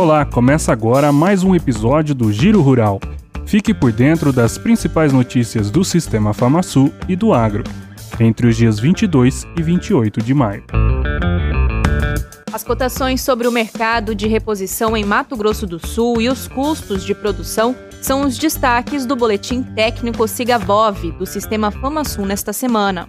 Olá, começa agora mais um episódio do Giro Rural. Fique por dentro das principais notícias do Sistema FamaSul e do agro, entre os dias 22 e 28 de maio. As cotações sobre o mercado de reposição em Mato Grosso do Sul e os custos de produção são os destaques do boletim técnico Sigavov do Sistema FamaSul nesta semana.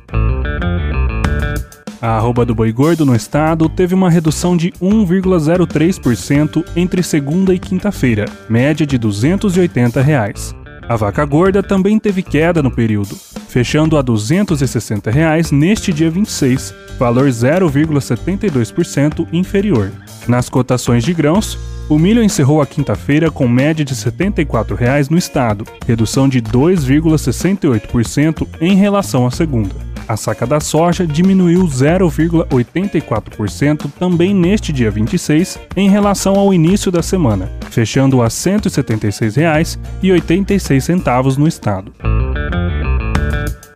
A arroba do boi gordo no estado teve uma redução de 1,03% entre segunda e quinta-feira, média de 280 reais. A vaca gorda também teve queda no período, fechando a 260 reais neste dia 26, valor 0,72% inferior. Nas cotações de grãos, o milho encerrou a quinta-feira com média de 74 reais no estado, redução de 2,68% em relação à segunda. A saca da soja diminuiu 0,84% também neste dia 26 em relação ao início da semana, fechando a R$ 176,86 no estado.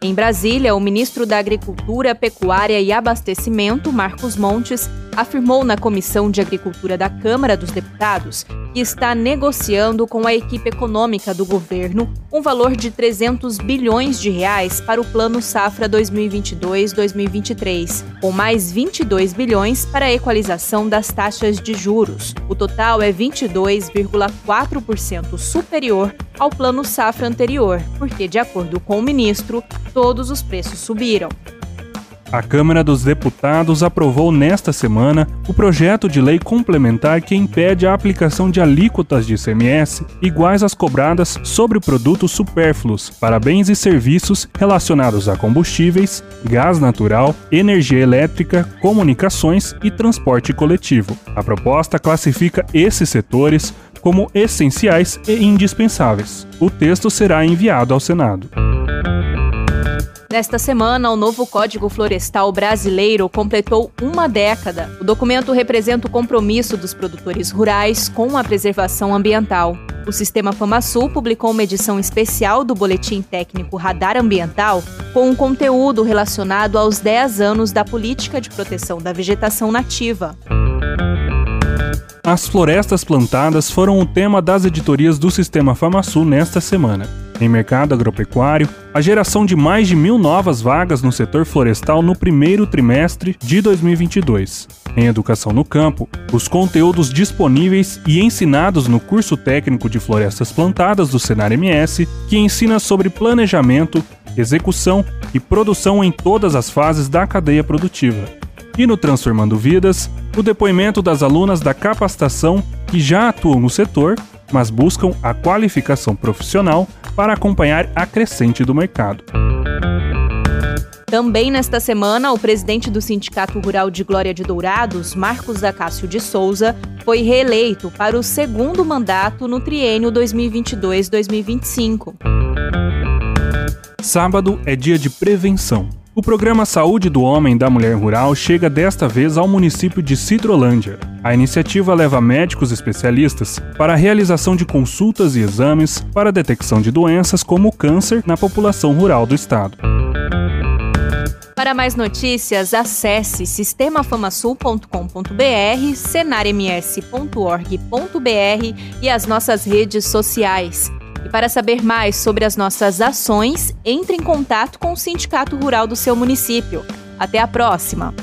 Em Brasília, o ministro da Agricultura, Pecuária e Abastecimento, Marcos Montes, afirmou na Comissão de Agricultura da Câmara dos Deputados que está negociando com a equipe econômica do governo um valor de 300 bilhões de reais para o Plano Safra 2022-2023, com mais 22 bilhões para a equalização das taxas de juros. O total é 22,4% superior ao Plano Safra anterior, porque, de acordo com o ministro, todos os preços subiram. A Câmara dos Deputados aprovou nesta semana o projeto de lei complementar que impede a aplicação de alíquotas de ICMS iguais às cobradas sobre produtos supérfluos para bens e serviços relacionados a combustíveis, gás natural, energia elétrica, comunicações e transporte coletivo. A proposta classifica esses setores como essenciais e indispensáveis. O texto será enviado ao Senado. Nesta semana, o novo Código Florestal Brasileiro completou uma década. O documento representa o compromisso dos produtores rurais com a preservação ambiental. O Sistema FamaSul publicou uma edição especial do Boletim Técnico Radar Ambiental com um conteúdo relacionado aos 10 anos da Política de Proteção da Vegetação Nativa. As florestas plantadas foram o tema das editorias do Sistema FamaSul nesta semana. Em mercado agropecuário, a geração de mais de mil novas vagas no setor florestal no primeiro trimestre de 2022. Em educação no campo, os conteúdos disponíveis e ensinados no curso técnico de florestas plantadas do Senar MS, que ensina sobre planejamento, execução e produção em todas as fases da cadeia produtiva. E no Transformando Vidas, o depoimento das alunas da capacitação que já atuam no setor, mas buscam a qualificação profissional para acompanhar a crescente do mercado. Também nesta semana, o presidente do Sindicato Rural de Glória de Dourados, Marcos Acácio de Souza, foi reeleito para o segundo mandato no triênio 2022-2025. Sábado é dia de prevenção. O programa Saúde do Homem e da Mulher Rural chega desta vez ao município de Cidrolândia. A iniciativa leva médicos especialistas para a realização de consultas e exames para a detecção de doenças como o câncer na população rural do estado. Para mais notícias, acesse sistemafamasul.com.br, senarms.org.br e as nossas redes sociais. E para saber mais sobre as nossas ações, entre em contato com o Sindicato Rural do seu município. Até a próxima!